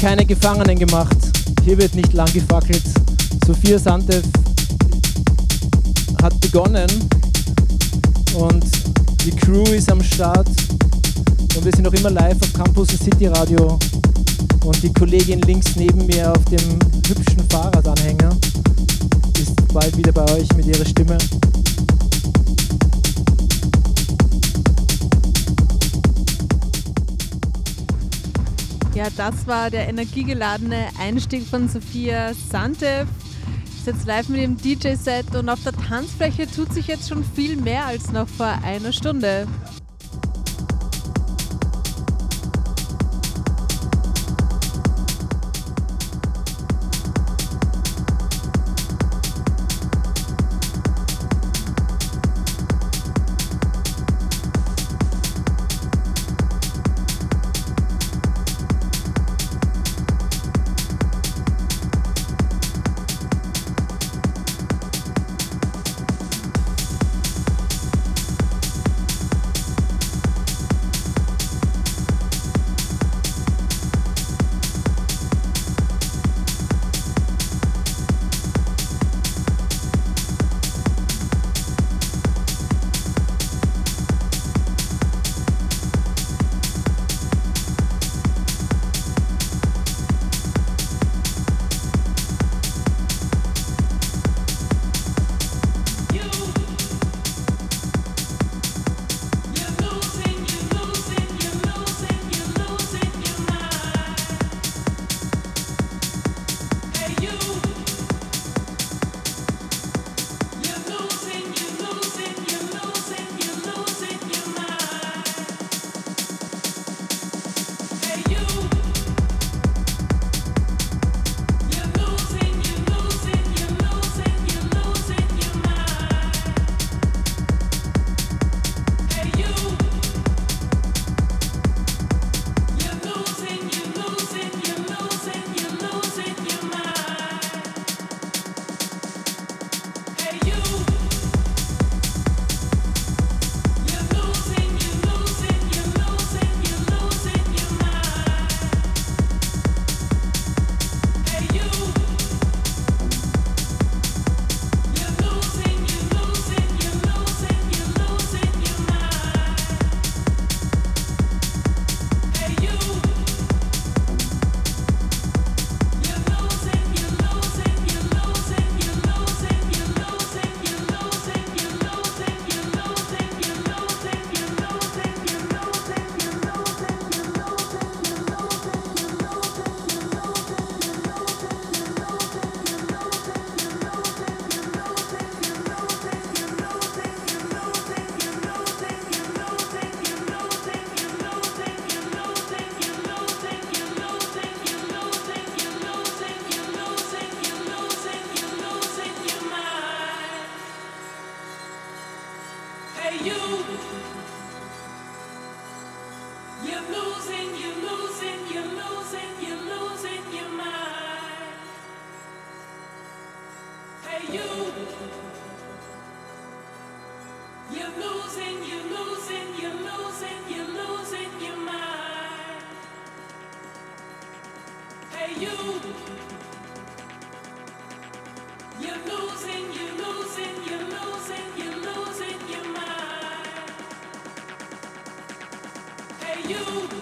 Keine Gefangenen gemacht. Hier wird nicht lang gefackelt. Sophia Santev hat begonnen und die Crew ist am Start und wir sind noch immer live auf Campus City Radio und die Kollegin links neben mir auf dem hübschen Fahrradanhänger ist bald wieder bei euch mit ihrer Stimme. Ja, das war der energiegeladene Einstieg von Sophia Santev. Ist jetzt live mit dem DJ-Set und auf der Tanzfläche tut sich jetzt schon viel mehr als noch vor einer Stunde. you.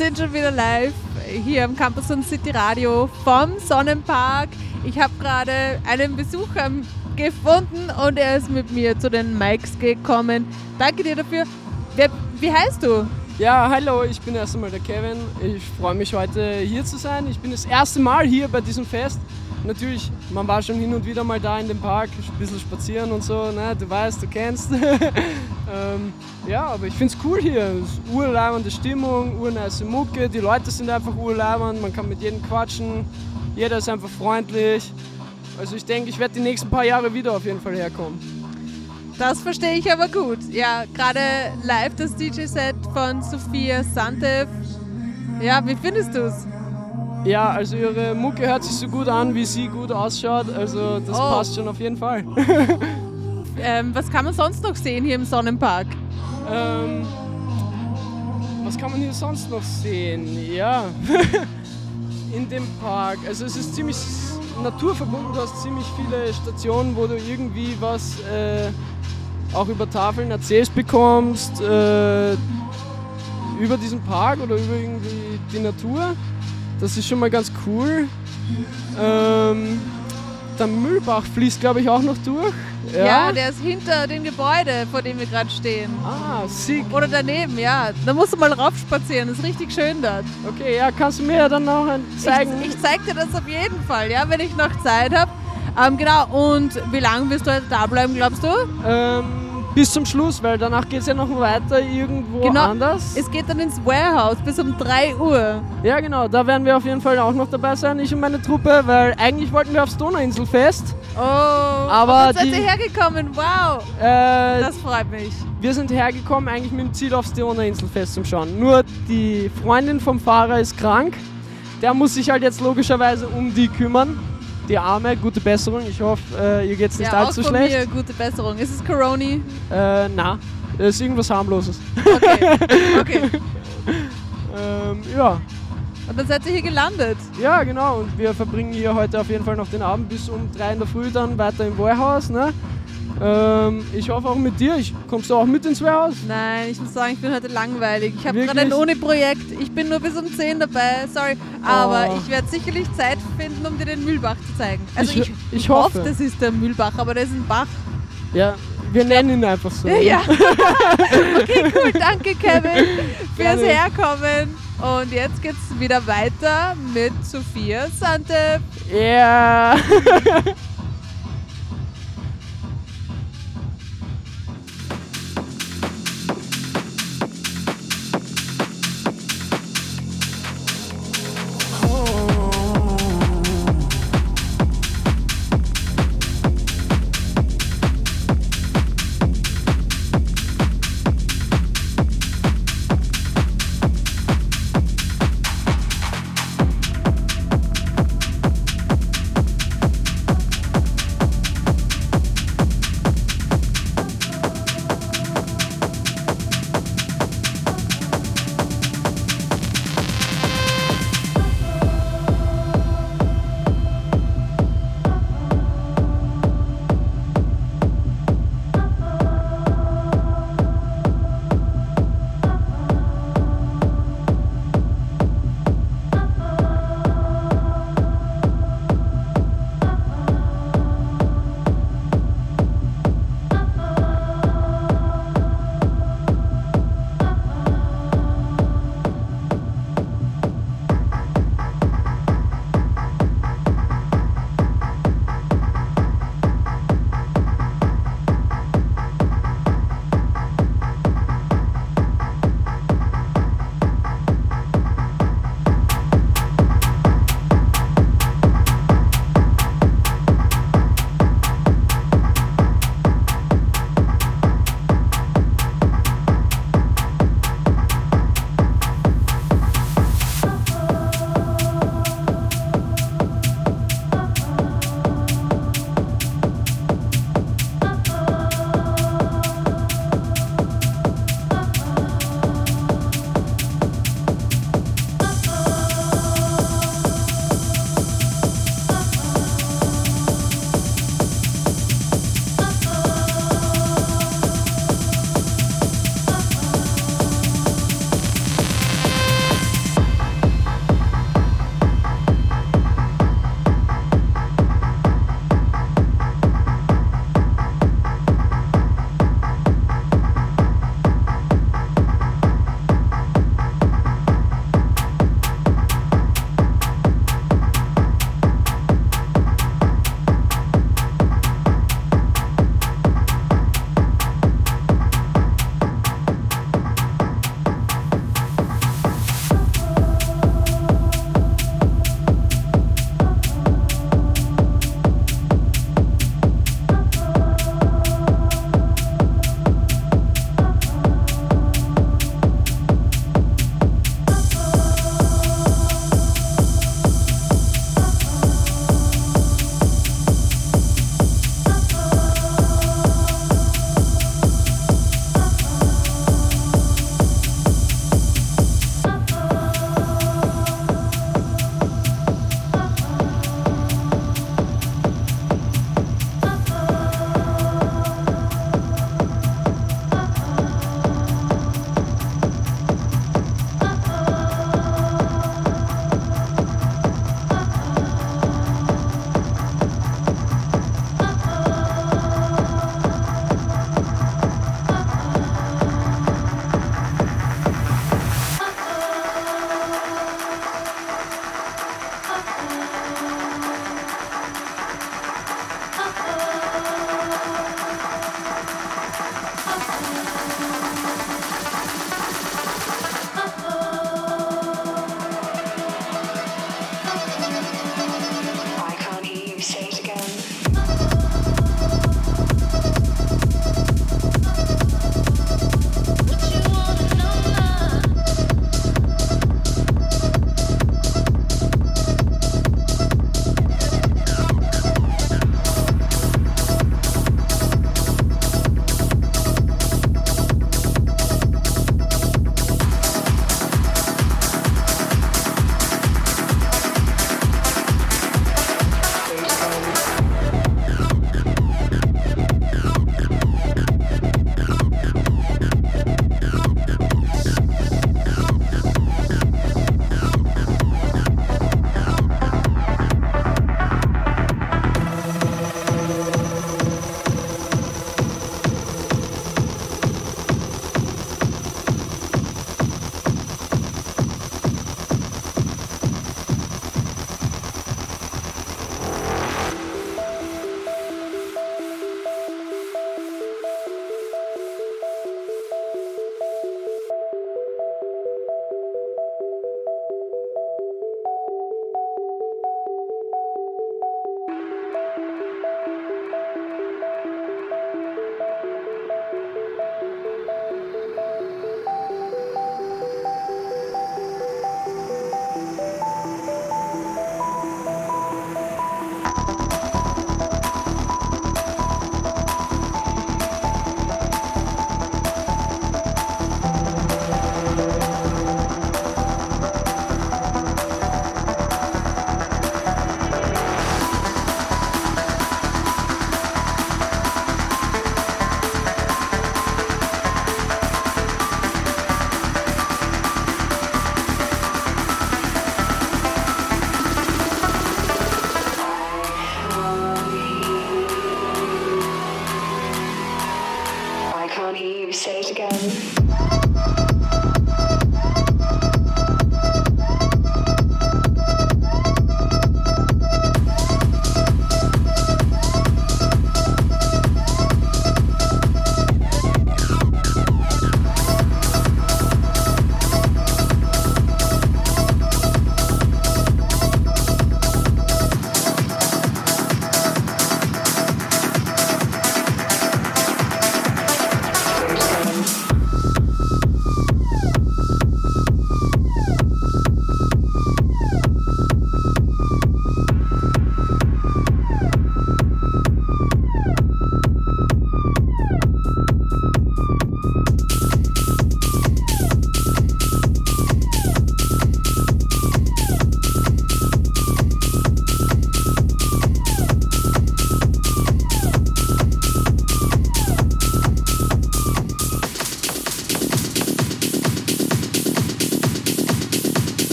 Sind schon wieder live hier am Campus und City Radio vom Sonnenpark. Ich habe gerade einen Besucher gefunden und er ist mit mir zu den Mikes gekommen. Danke dir dafür. Wer, wie heißt du? Ja, hallo, ich bin erst einmal der Kevin. Ich freue mich heute hier zu sein. Ich bin das erste Mal hier bei diesem Fest. Natürlich, man war schon hin und wieder mal da in dem Park, ein bisschen spazieren und so, ne? du weißt, du kennst. ähm, ja, aber ich finde es cool hier. Es ist Stimmung, urnice Mucke, die Leute sind einfach urleibend, man kann mit jedem quatschen, jeder ist einfach freundlich. Also ich denke, ich werde die nächsten paar Jahre wieder auf jeden Fall herkommen. Das verstehe ich aber gut. Ja, gerade live das DJ-Set von Sophia Santev. Ja, wie findest du es? Ja, also ihre Mucke hört sich so gut an, wie sie gut ausschaut. Also das oh. passt schon auf jeden Fall. ähm, was kann man sonst noch sehen hier im Sonnenpark? Ähm, was kann man hier sonst noch sehen? Ja, in dem Park. Also es ist ziemlich naturverbunden. Du hast ziemlich viele Stationen, wo du irgendwie was äh, auch über Tafeln erzählst bekommst. Äh, über diesen Park oder über irgendwie die Natur. Das ist schon mal ganz cool. Ähm, der Mühlbach fließt, glaube ich, auch noch durch. Ja. ja. der ist hinter dem Gebäude, vor dem wir gerade stehen. Ah, sick. Oder daneben, ja. Da musst du mal raufspazieren, das ist richtig schön dort. Okay, ja, kannst du mir dann noch zeigen? Ich, ich zeig dir das auf jeden Fall, ja, wenn ich noch Zeit habe. Ähm, genau, und wie lange wirst du heute da bleiben, glaubst du? Ähm, bis zum Schluss, weil danach geht es ja noch weiter irgendwo genau, anders. Es geht dann ins Warehouse bis um 3 Uhr. Ja, genau, da werden wir auf jeden Fall auch noch dabei sein, ich und meine Truppe, weil eigentlich wollten wir aufs Donauinselfest. Oh, aber seid ihr hergekommen, wow. Äh, das freut mich. Wir sind hergekommen eigentlich mit dem Ziel aufs Donauinselfest zu schauen. Nur die Freundin vom Fahrer ist krank. Der muss sich halt jetzt logischerweise um die kümmern die Arme, gute Besserung. Ich hoffe, äh, ihr geht es nicht ja, allzu auch von schlecht. Mir gute Besserung. Ist es Coroni? Äh, na, es ist irgendwas harmloses. Okay, okay. ähm, ja. Und dann seid ihr hier gelandet? Ja, genau. Und wir verbringen hier heute auf jeden Fall noch den Abend bis um drei in der Früh dann weiter im Warehouse. Ne? Ähm, ich hoffe auch mit dir. Ich, kommst du auch mit ins Warehouse? Nein, ich muss sagen, ich bin heute langweilig. Ich habe gerade ein Uni-Projekt. Ich bin nur bis um 10 dabei. Sorry. Aber oh. ich werde sicherlich Zeit finden, um dir den Mühlbach zu zeigen. Also ich, ich, ich hoffe, hoffe, das ist der Mühlbach, aber das ist ein Bach. Ja, wir nennen ihn einfach so. Ja. okay, cool. Danke, Kevin, fürs Herkommen. Und jetzt geht's wieder weiter mit Sophia Sante. Ja. Yeah.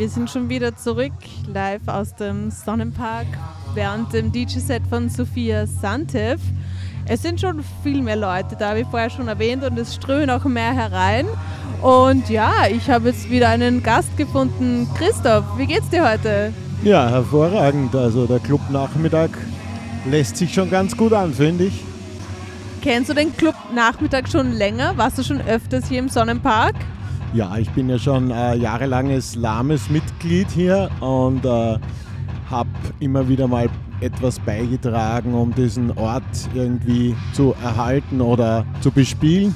wir sind schon wieder zurück, live aus dem Sonnenpark während dem DJ-Set von Sophia Santev. Es sind schon viel mehr Leute da, wie vorher schon erwähnt, und es strömen auch mehr herein. Und ja, ich habe jetzt wieder einen Gast gefunden. Christoph, wie geht's dir heute? Ja, hervorragend. Also der Clubnachmittag lässt sich schon ganz gut an, finde ich. Kennst du den Club Nachmittag schon länger? Warst du schon öfters hier im Sonnenpark? Ja, ich bin ja schon äh, jahrelanges lahmes Mitglied hier und äh, habe immer wieder mal etwas beigetragen, um diesen Ort irgendwie zu erhalten oder zu bespielen.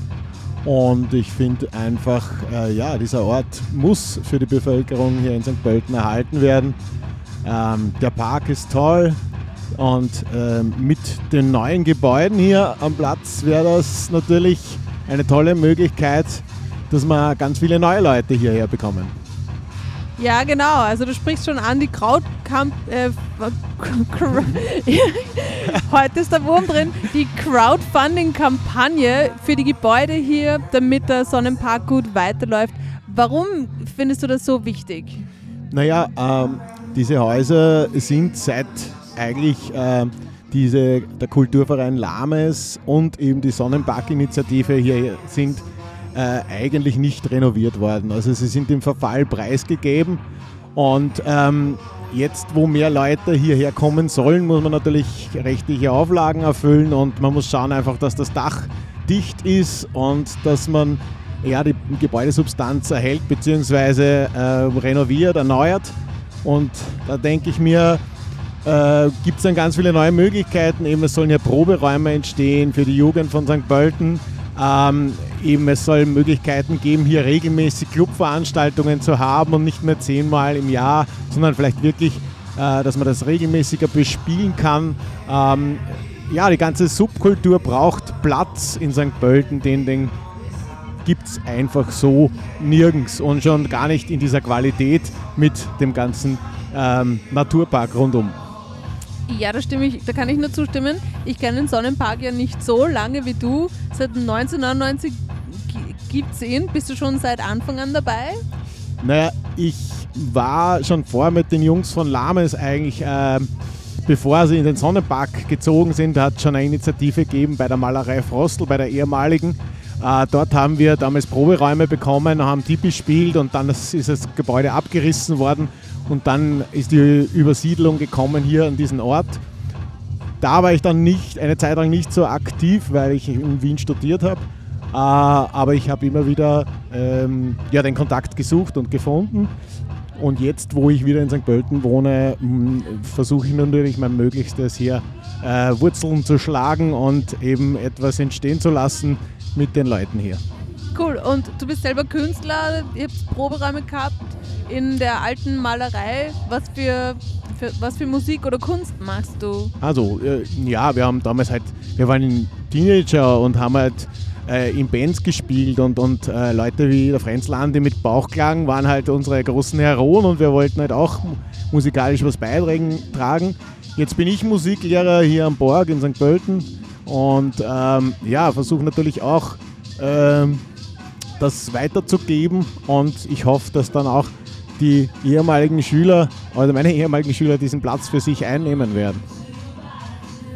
Und ich finde einfach, äh, ja, dieser Ort muss für die Bevölkerung hier in St. Pölten erhalten werden. Ähm, der Park ist toll und ähm, mit den neuen Gebäuden hier am Platz wäre das natürlich eine tolle Möglichkeit, dass wir ganz viele neue Leute hierher bekommen. Ja, genau. Also du sprichst schon an, die Krautkamp... Äh, Heute ist der Wurm drin. Die Crowdfunding-Kampagne für die Gebäude hier, damit der Sonnenpark gut weiterläuft. Warum findest du das so wichtig? Naja, ähm, diese Häuser sind seit eigentlich ähm, diese, der Kulturverein Lames und eben die Sonnenpark-Initiative hier sind äh, eigentlich nicht renoviert worden. Also sie sind im Verfall preisgegeben und ähm, jetzt, wo mehr Leute hierher kommen sollen, muss man natürlich rechtliche Auflagen erfüllen und man muss schauen einfach, dass das Dach dicht ist und dass man ja, die Gebäudesubstanz erhält bzw. Äh, renoviert, erneuert. Und da denke ich mir, äh, gibt es dann ganz viele neue Möglichkeiten. Eben, es sollen ja Proberäume entstehen für die Jugend von St. Pölten. Ähm, eben, es soll Möglichkeiten geben, hier regelmäßig Clubveranstaltungen zu haben und nicht mehr zehnmal im Jahr, sondern vielleicht wirklich, äh, dass man das regelmäßiger bespielen kann. Ähm, ja, die ganze Subkultur braucht Platz in St. Pölten, den, den gibt es einfach so nirgends und schon gar nicht in dieser Qualität mit dem ganzen ähm, Naturpark rundum. Ja, da, stimme ich, da kann ich nur zustimmen. Ich kenne den Sonnenpark ja nicht so lange wie du. Seit 1999 gibt es ihn. Bist du schon seit Anfang an dabei? Naja, ich war schon vor mit den Jungs von Lames eigentlich, ähm, bevor sie in den Sonnenpark gezogen sind, hat es schon eine Initiative gegeben bei der Malerei Frostel, bei der ehemaligen. Äh, dort haben wir damals Proberäume bekommen, haben die bespielt und dann ist das Gebäude abgerissen worden und dann ist die Übersiedlung gekommen hier an diesen Ort. Da war ich dann nicht, eine Zeit lang nicht so aktiv, weil ich in Wien studiert habe. Äh, aber ich habe immer wieder ähm, ja, den Kontakt gesucht und gefunden. Und jetzt, wo ich wieder in St. Pölten wohne, versuche ich natürlich mein Möglichstes hier äh, Wurzeln zu schlagen und eben etwas entstehen zu lassen mit den Leuten hier. Cool. Und du bist selber Künstler, ihr habt Proberäume gehabt in der alten Malerei. Was für, für, was für Musik oder Kunst machst du? Also, äh, ja, wir haben damals halt, wir waren Teenager und haben halt äh, in Bands gespielt und, und äh, Leute wie der Franz Landi mit Bauchklang waren halt unsere großen Heroen und wir wollten halt auch musikalisch was beitragen. Jetzt bin ich Musiklehrer hier am Borg in St. Pölten und ähm, ja, versuche natürlich auch ähm, das weiterzugeben und ich hoffe, dass dann auch die ehemaligen Schüler oder meine ehemaligen Schüler diesen Platz für sich einnehmen werden.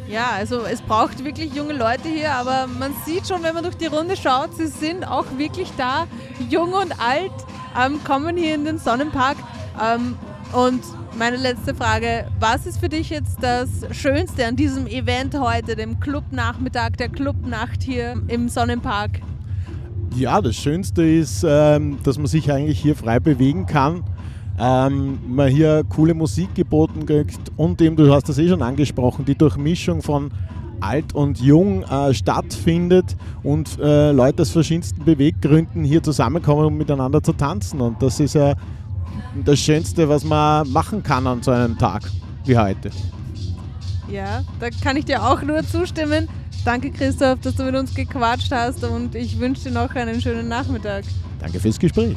Ja, also es braucht wirklich junge Leute hier, aber man sieht schon, wenn man durch die Runde schaut, sie sind auch wirklich da, jung und alt, ähm, kommen hier in den Sonnenpark. Ähm, und meine letzte Frage, was ist für dich jetzt das Schönste an diesem Event heute, dem Clubnachmittag, der Clubnacht hier im Sonnenpark? Ja, das Schönste ist, ähm, dass man sich eigentlich hier frei bewegen kann. Ähm, man hier coole Musik geboten kriegt und eben, du hast das eh schon angesprochen, die Durchmischung von alt und jung äh, stattfindet und äh, Leute aus verschiedensten Beweggründen hier zusammenkommen, um miteinander zu tanzen. Und das ist ja das Schönste, was man machen kann an so einem Tag wie heute. Ja, da kann ich dir auch nur zustimmen. Danke Christoph, dass du mit uns gequatscht hast und ich wünsche dir noch einen schönen Nachmittag. Danke fürs Gespräch.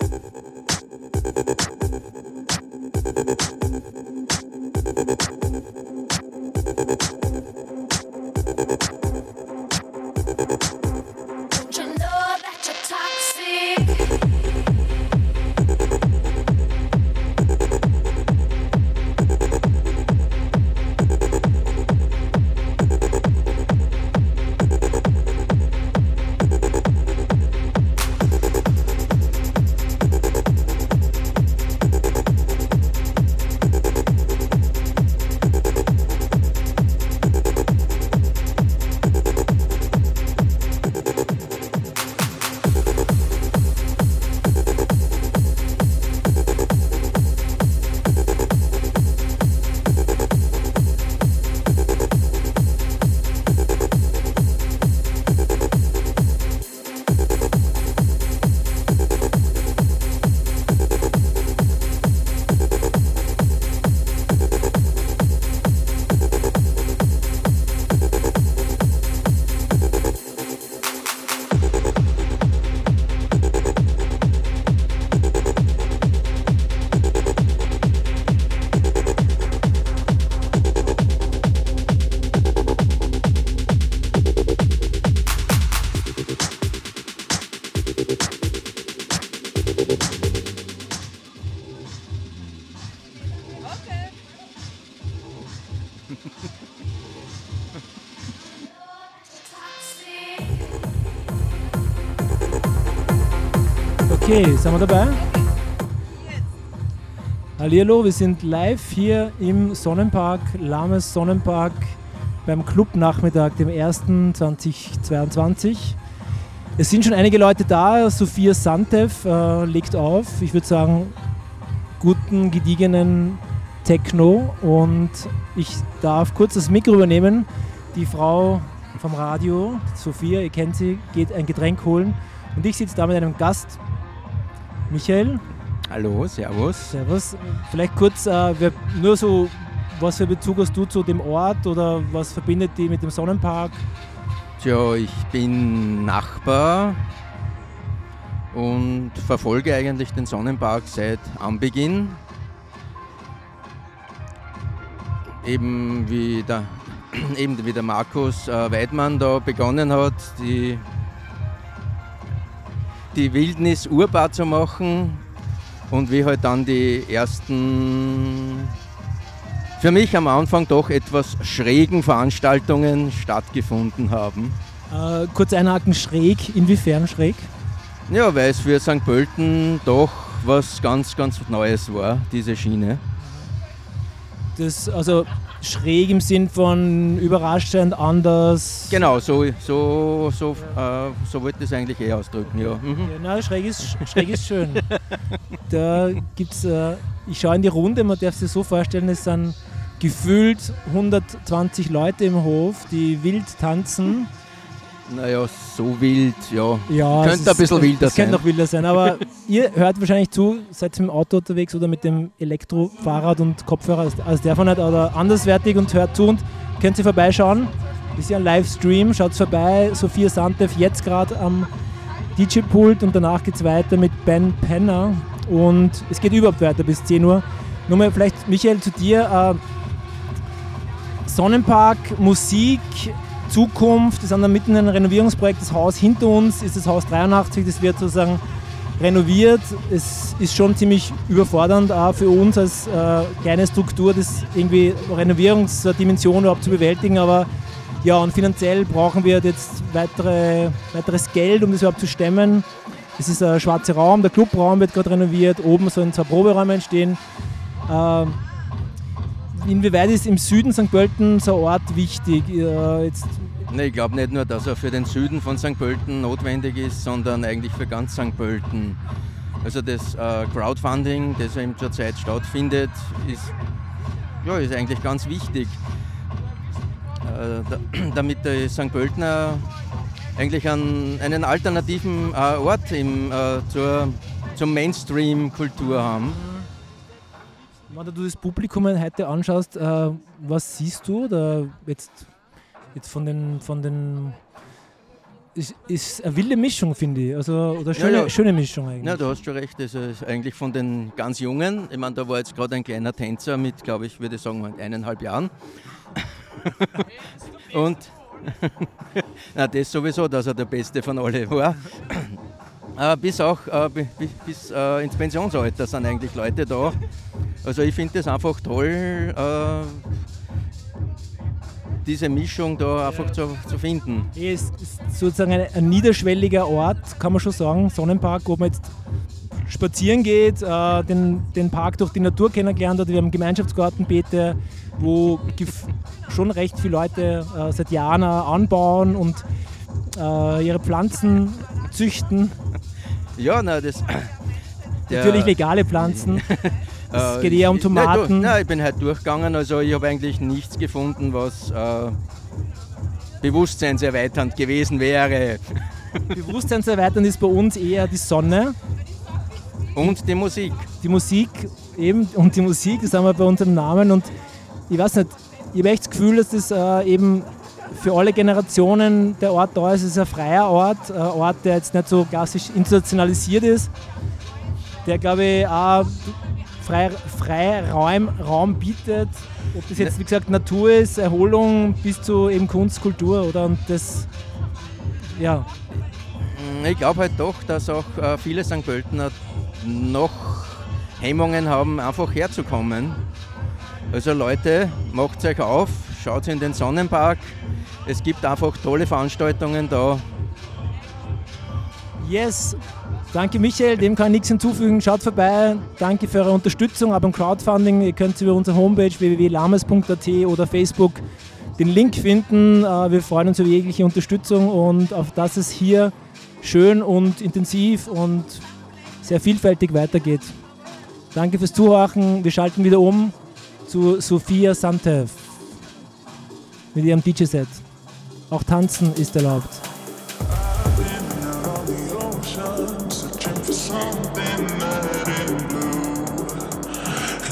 Okay, sind wir dabei? Hallihallo, wir sind live hier im Sonnenpark, Lames Sonnenpark beim Clubnachmittag, dem 1.2022. Es sind schon einige Leute da. Sophia Santev äh, legt auf. Ich würde sagen, guten, gediegenen Techno. Und ich darf kurz das Mikro übernehmen. Die Frau vom Radio, Sophia, ihr kennt sie, geht ein Getränk holen. Und ich sitze da mit einem Gast, Michael. Hallo, Servus. Servus. Vielleicht kurz, äh, nur so, was für Bezug hast du zu dem Ort oder was verbindet die mit dem Sonnenpark? Tja, ich bin Nachbar und verfolge eigentlich den Sonnenpark seit Anbeginn. Eben wie der, eben wie der Markus äh, Weidmann da begonnen hat, die, die Wildnis urbar zu machen und wie halt dann die ersten für mich am Anfang doch etwas schrägen Veranstaltungen stattgefunden haben. Äh, kurz einhaken, schräg. Inwiefern schräg? Ja, weil es für St. Pölten doch was ganz, ganz Neues war, diese Schiene. Das, also schräg im Sinn von überraschend, anders. Genau, so, so, so, äh, so wollte ich es eigentlich eh ausdrücken, ja. Mhm. Ja, na, schräg ist, schräg ist schön. Da gibt's, äh, ich schaue in die Runde, man darf sich so vorstellen, es sind gefühlt 120 Leute im Hof, die wild tanzen. Naja, so wild, ja. Ja, Könnte ein bisschen wilder es Könnte sein. noch wilder sein, aber ihr hört wahrscheinlich zu, seid mit dem Auto unterwegs oder mit dem Elektrofahrrad und Kopfhörer als, als der von nicht oder anderswertig und hört zu und könnt ihr vorbeischauen. Ist ja ein Livestream, schaut vorbei. Sophia Santev jetzt gerade am DJ-Pult und danach geht es weiter mit Ben Penner und es geht überhaupt weiter bis 10 Uhr. Nur mal vielleicht, Michael, zu dir. Äh, Sonnenpark, Musik, Zukunft, wir sind da mitten in einem Renovierungsprojekt. Das Haus hinter uns ist das Haus 83, das wird sozusagen renoviert. Es ist schon ziemlich überfordernd auch für uns als äh, kleine Struktur, das irgendwie Renovierungsdimension überhaupt zu bewältigen. Aber ja, und finanziell brauchen wir jetzt weitere, weiteres Geld, um das überhaupt zu stemmen. Es ist ein schwarzer Raum, der Clubraum wird gerade renoviert, oben sollen zwei Proberäume entstehen. Ähm, inwieweit ist im Süden St. Pölten so ein Ort wichtig? Äh, jetzt, Nee, ich glaube nicht nur, dass er für den Süden von St. Pölten notwendig ist, sondern eigentlich für ganz St. Pölten. Also das äh, Crowdfunding, das eben zurzeit stattfindet, ist, ja, ist eigentlich ganz wichtig. Äh, da, damit die St. Pöltener eigentlich einen, einen alternativen äh, Ort im, äh, zur, zur Mainstream-Kultur haben. Wenn du das Publikum heute anschaust, äh, was siehst du? Oder jetzt, jetzt von den, von den ist, ist eine wilde Mischung, finde ich. Also, oder schöne, ja. schöne Mischung eigentlich. Ja, du hast schon recht. Also ist eigentlich von den ganz Jungen, ich meine, da war jetzt gerade ein kleiner Tänzer mit, glaube ich, würde ich sagen, eineinhalb Jahren. Und na, das sowieso, dass er der Beste von alle war. Äh, bis auch äh, bi- bi- bis äh, ins Pensionsalter sind eigentlich Leute da. Also ich finde das einfach toll, diese Mischung da einfach zu, zu finden. Es ist sozusagen ein, ein niederschwelliger Ort, kann man schon sagen. Sonnenpark, wo man jetzt spazieren geht, äh, den, den Park durch die Natur kennengelernt hat. Wir haben Gemeinschaftsgartenbeete, wo schon recht viele Leute äh, seit Jahren anbauen und äh, ihre Pflanzen züchten. Ja, na, das. Natürlich legale Pflanzen. Es geht eher um Nein, Tomaten. du, nein, ich bin halt durchgegangen, also ich habe eigentlich nichts gefunden, was äh, bewusstseinserweiternd gewesen wäre. Bewusstseinserweiternd ist bei uns eher die Sonne, Und die Musik. die Musik eben und die Musik, das haben wir bei unserem Namen und ich weiß nicht, ich habe echt das Gefühl, dass das äh, eben für alle Generationen der Ort da ist. Es ist ein freier Ort, ein Ort, der jetzt nicht so klassisch institutionalisiert ist, der glaube ich auch frei, frei Raum, Raum bietet, ob das jetzt wie gesagt Natur ist, Erholung bis zu eben Kunst, Kultur oder und das ja, Mm, Ich glaube halt doch, dass auch äh, viele St. Pöltener noch Hemmungen haben, einfach herzukommen. Also Leute, macht euch auf, schaut in den Sonnenpark. Es gibt einfach tolle Veranstaltungen da. Yes. Danke Michael, dem kann ich nichts hinzufügen. Schaut vorbei. Danke für eure Unterstützung, auch beim Crowdfunding. Ihr könnt über unsere Homepage www.lames.at oder Facebook den Link finden. Äh, Wir freuen uns über jegliche Unterstützung und auf dass es hier schön und intensiv und sehr vielfältig weitergeht. Danke fürs Zuhören. Wir schalten wieder um zu Sophia Santev mit ihrem DJ-Set. Auch tanzen ist erlaubt. searching for something that ain't blue.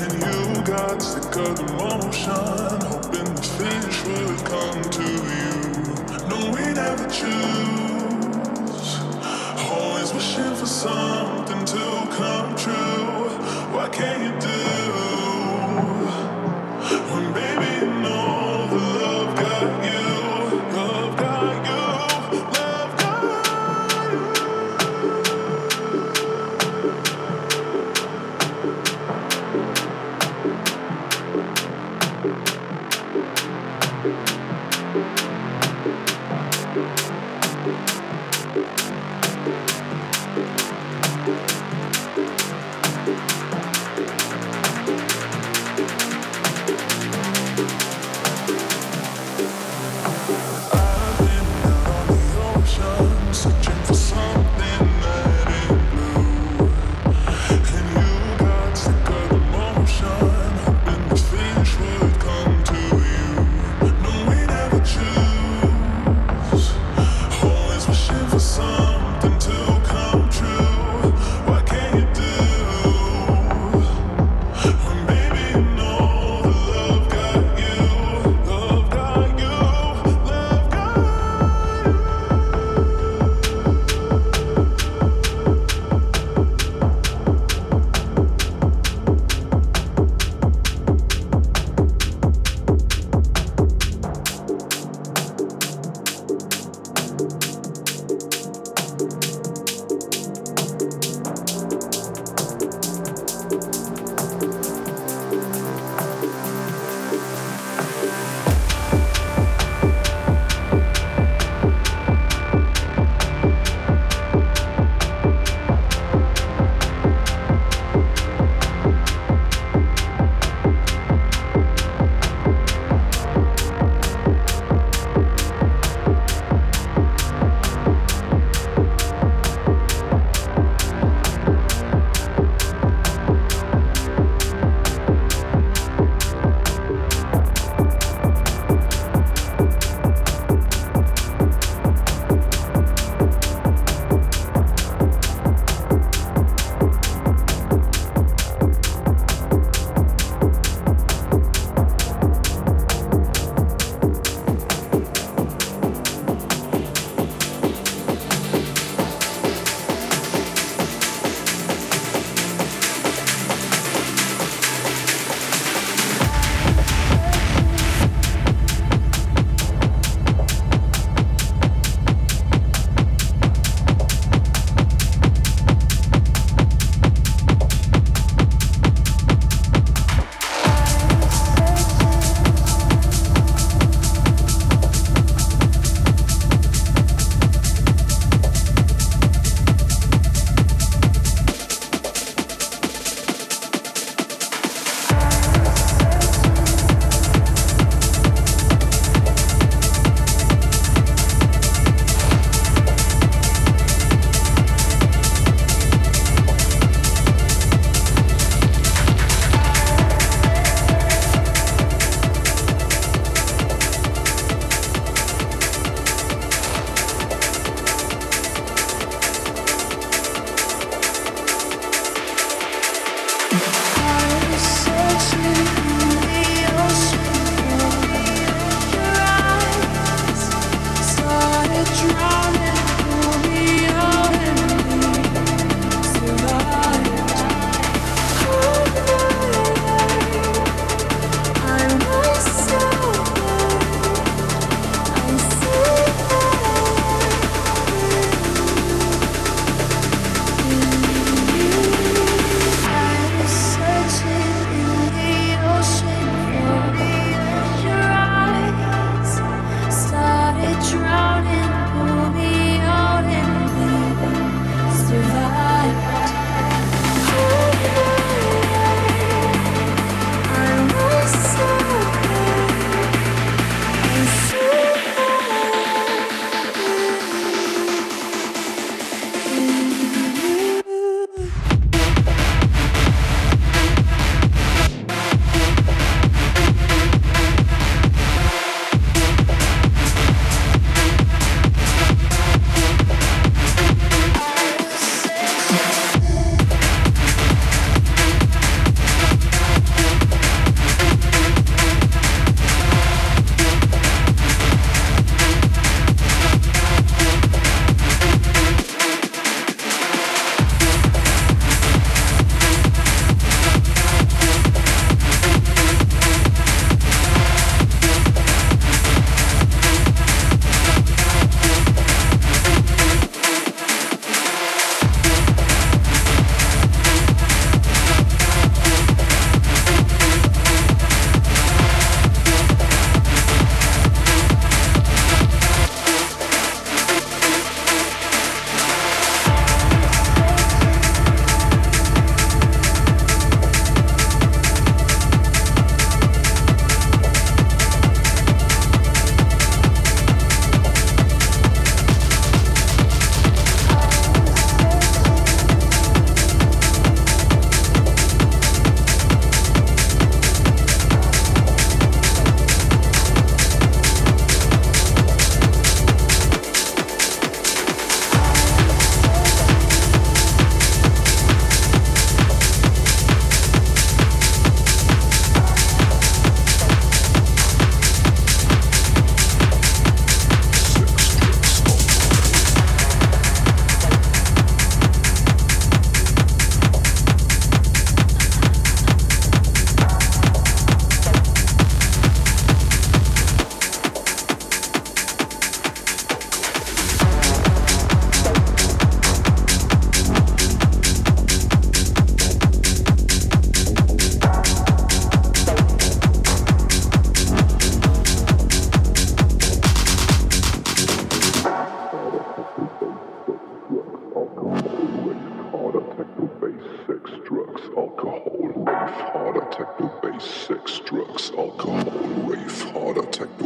And you got sick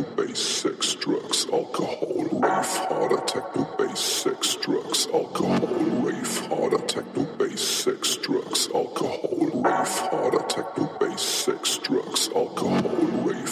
techno, bass, sex, drugs, alcohol, rave harder, techno, bass, sex, drugs, alcohol, rave harder, techno, bass, sex, drugs, alcohol, rave harder, techno, bass, sex, drugs, alcohol, rave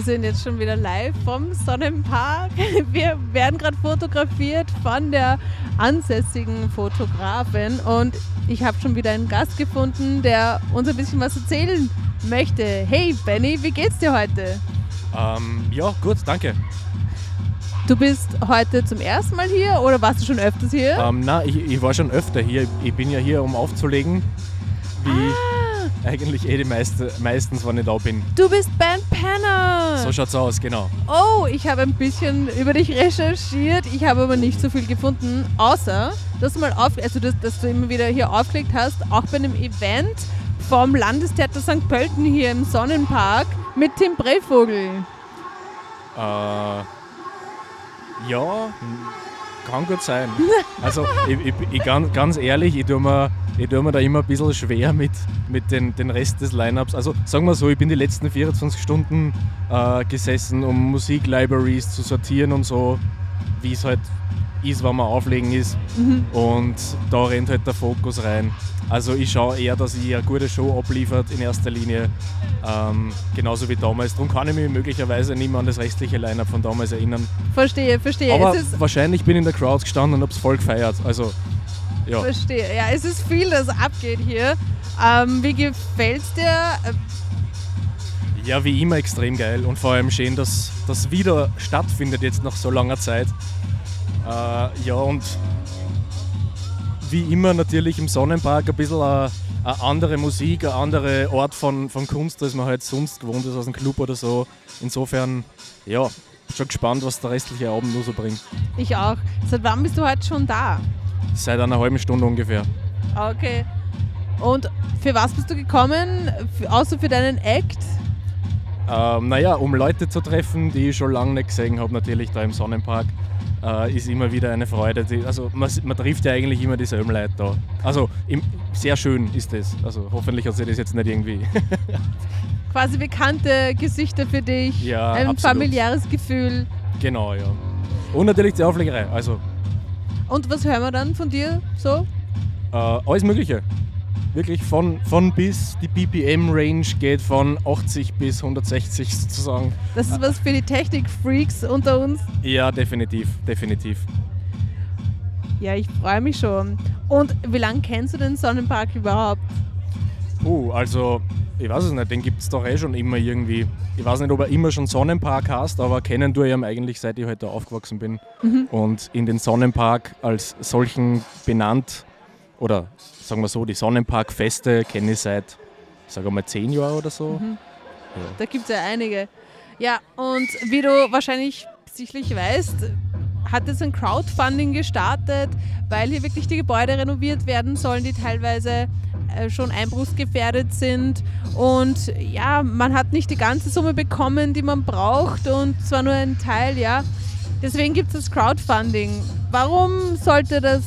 Wir sind jetzt schon wieder live vom Sonnenpark. Wir werden gerade fotografiert von der ansässigen Fotografin und ich habe schon wieder einen Gast gefunden, der uns ein bisschen was erzählen möchte. Hey Benny, wie geht's dir heute? Ähm, ja, gut, danke. Du bist heute zum ersten Mal hier oder warst du schon öfters hier? Ähm, na, ich, ich war schon öfter hier. Ich bin ja hier, um aufzulegen, wie Ah. eigentlich eh die meiste, meistens, wenn ich da bin. Du bist Penner. So schaut's aus, genau. Oh, ich habe ein bisschen über dich recherchiert. Ich habe aber nicht so viel gefunden, außer, dass du mal auf, also dass, dass du immer wieder hier aufgelegt hast, auch bei einem Event vom Landestheater St. Pölten hier im Sonnenpark mit Tim Brevogel. Äh, ja, hm, kann gut sein. Also, ich, ich, ich, ganz, ganz ehrlich, ich tue, mir, ich tue mir da immer ein bisschen schwer mit, mit den, den Rest des Lineups. Also, sagen wir so, ich bin die letzten 24 Stunden äh, gesessen, um Musiklibraries zu sortieren und so, wie es halt ist, wenn man auflegen ist. Und da rennt halt der Fokus rein. Also ich schaue eher, dass ich eine gute Show abliefert in erster Linie. Ähm, genauso wie damals. Darum kann ich mich möglicherweise nicht mehr an das restliche Line-Up von damals erinnern. Verstehe, verstehe. Aber es wahrscheinlich bin ich in der Crowd gestanden und hab's voll gefeiert. Also, ja. verstehe. Ja, es ist viel, das abgeht hier. Ähm, wie gefällt's dir? Äh, Ja, wie immer extrem geil und vor allem schön, dass das wieder stattfindet jetzt nach so langer Zeit. Äh, ja, und wie immer natürlich im Sonnenpark ein bisschen eine, eine andere Musik, ein anderer Ort von, von Kunst, als man halt sonst gewohnt ist aus dem Club oder so. Insofern, ja, schon gespannt, was der restliche Abend nur so bringt. Ich auch. Seit wann bist du heute schon da? Seit einer halben Stunde ungefähr. Okay. Und für was bist du gekommen? Außer für deinen Act? Ähm, naja, um Leute zu treffen, die ich schon lange nicht gesehen habe, natürlich da im Sonnenpark, äh, ist immer wieder eine Freude. Die, also man, man trifft ja eigentlich immer dieselben Leute da. Also im, sehr schön ist das. Also hoffentlich hat sich das jetzt nicht irgendwie. Quasi bekannte Gesichter für dich. Ja, ein absolut. familiäres Gefühl. genau, ja. Und natürlich die Auflegerei. Also Und was hören wir dann von dir so? äh, alles Mögliche. Wirklich von, von bis. Die BPM-Range geht von 80 bis 160 sozusagen. Das ist was für die Technik-Freaks unter uns. Ja, definitiv, definitiv. Ja, ich freue mich schon. Und wie lange kennst du den Sonnenpark überhaupt? Uh, also, ich weiß es nicht, den gibt es doch eh schon immer irgendwie. Ich weiß nicht, ob er immer schon Sonnenpark heißt, aber kennen tue ich ihn eigentlich seit ich heute aufgewachsen bin. Und in den Sonnenpark als solchen benannt, oder sagen wir so, die Sonnenparkfeste kenne ich seit, sagen wir mal, zehn Jahren oder so. Da gibt es ja einige. Ja, und wie du wahrscheinlich sicherlich weißt, hat es ein Crowdfunding gestartet, weil hier wirklich die Gebäude renoviert werden sollen, die teilweise äh, schon einbruchsgefährdet sind. Und ja, man hat nicht die ganze Summe bekommen, die man braucht und zwar nur ein Teil, ja. Deswegen gibt es das Crowdfunding. Warum sollte das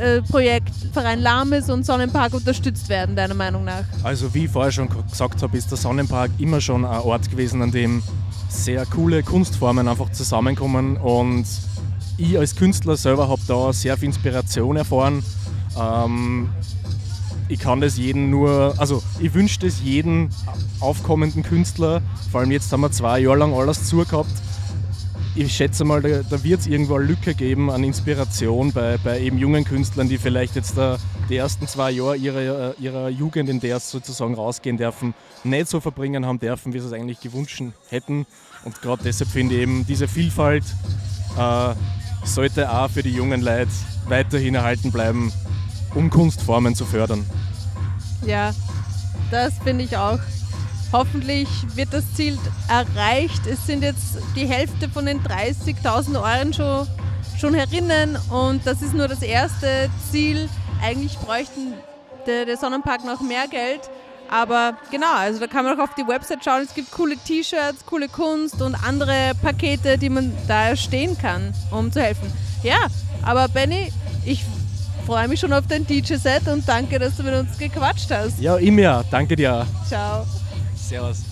äh, Projekt Verein Lames und Sonnenpark unterstützt werden, deiner Meinung nach? Also wie ich vorher schon gesagt habe, ist der Sonnenpark immer schon ein Ort gewesen, an dem sehr coole Kunstformen einfach zusammenkommen und ich als Künstler selber habe da sehr viel Inspiration erfahren. Ähm, ich kann das jedem nur, also ich wünsche das jedem aufkommenden Künstler, vor allem jetzt haben wir zwei Jahre lang alles zugehabt. Ich schätze mal, da, da wird es irgendwo eine Lücke geben an Inspiration bei, bei eben jungen Künstlern, die vielleicht jetzt da die ersten zwei Jahre ihrer, ihrer Jugend, in der sie sozusagen rausgehen dürfen, nicht so verbringen haben dürfen, wie sie es eigentlich gewünscht hätten. Und gerade deshalb finde ich eben diese Vielfalt äh, sollte auch für die jungen Leute weiterhin erhalten bleiben, um Kunstformen zu fördern. Ja, das finde ich auch. Hoffentlich wird das Ziel erreicht. Es sind jetzt die Hälfte von den 30.000 Euro schon, schon herinnen und das ist nur das erste Ziel. Eigentlich bräuchten der, der Sonnenpark noch mehr Geld. Aber genau, also da kann man auch auf die Website schauen. Es gibt coole T-Shirts, coole Kunst und andere Pakete, die man da stehen kann, um zu helfen. Ja, aber Benny, ich freue mich schon auf dein DJ-Set und danke, dass du mit uns gequatscht hast. Ja, immer. Danke dir. Ciao. Servus.